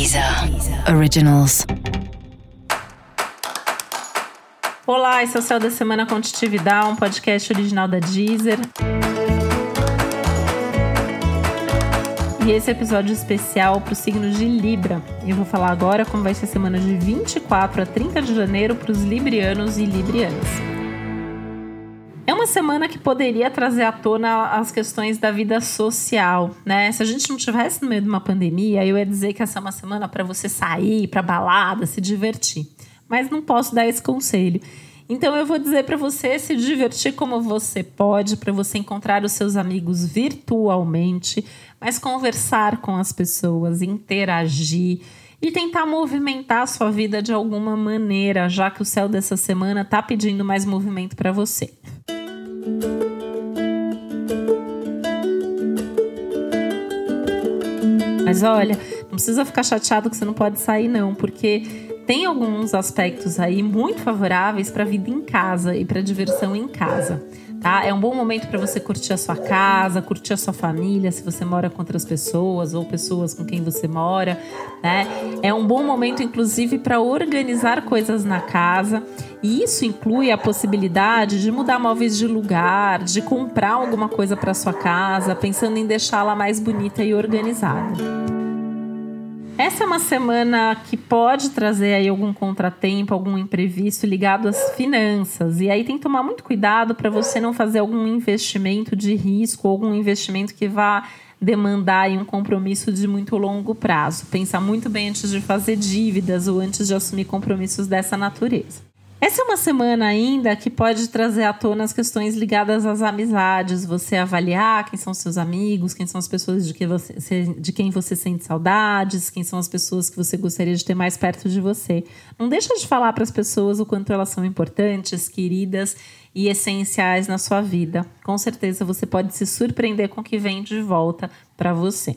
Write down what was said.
Deezer Originals. Olá, esse é o Céu da Semana Contitividade, um podcast original da Deezer. E esse é episódio especial para o signo de Libra. Eu vou falar agora como vai ser a semana de 24 a 30 de janeiro para os librianos e librianas. Semana que poderia trazer à tona as questões da vida social, né? Se a gente não tivesse no meio de uma pandemia, eu ia dizer que essa é uma semana para você sair, para balada, se divertir. Mas não posso dar esse conselho. Então eu vou dizer para você se divertir como você pode, para você encontrar os seus amigos virtualmente, mas conversar com as pessoas, interagir e tentar movimentar a sua vida de alguma maneira, já que o céu dessa semana está pedindo mais movimento para você. Mas olha, não precisa ficar chateado que você não pode sair, não, porque tem alguns aspectos aí muito favoráveis para a vida em casa e para diversão em casa. Tá? É um bom momento para você curtir a sua casa, curtir a sua família, se você mora com outras pessoas ou pessoas com quem você mora, né? É um bom momento, inclusive, para organizar coisas na casa. E isso inclui a possibilidade de mudar móveis de lugar, de comprar alguma coisa para sua casa, pensando em deixá-la mais bonita e organizada. Essa é uma semana que pode trazer aí algum contratempo, algum imprevisto ligado às finanças. E aí tem que tomar muito cuidado para você não fazer algum investimento de risco, algum investimento que vá demandar um compromisso de muito longo prazo. Pensar muito bem antes de fazer dívidas ou antes de assumir compromissos dessa natureza. Essa é uma semana ainda que pode trazer à tona as questões ligadas às amizades, você avaliar quem são seus amigos, quem são as pessoas de, que você, de quem você sente saudades, quem são as pessoas que você gostaria de ter mais perto de você. Não deixa de falar para as pessoas o quanto elas são importantes, queridas e essenciais na sua vida. Com certeza você pode se surpreender com o que vem de volta para você.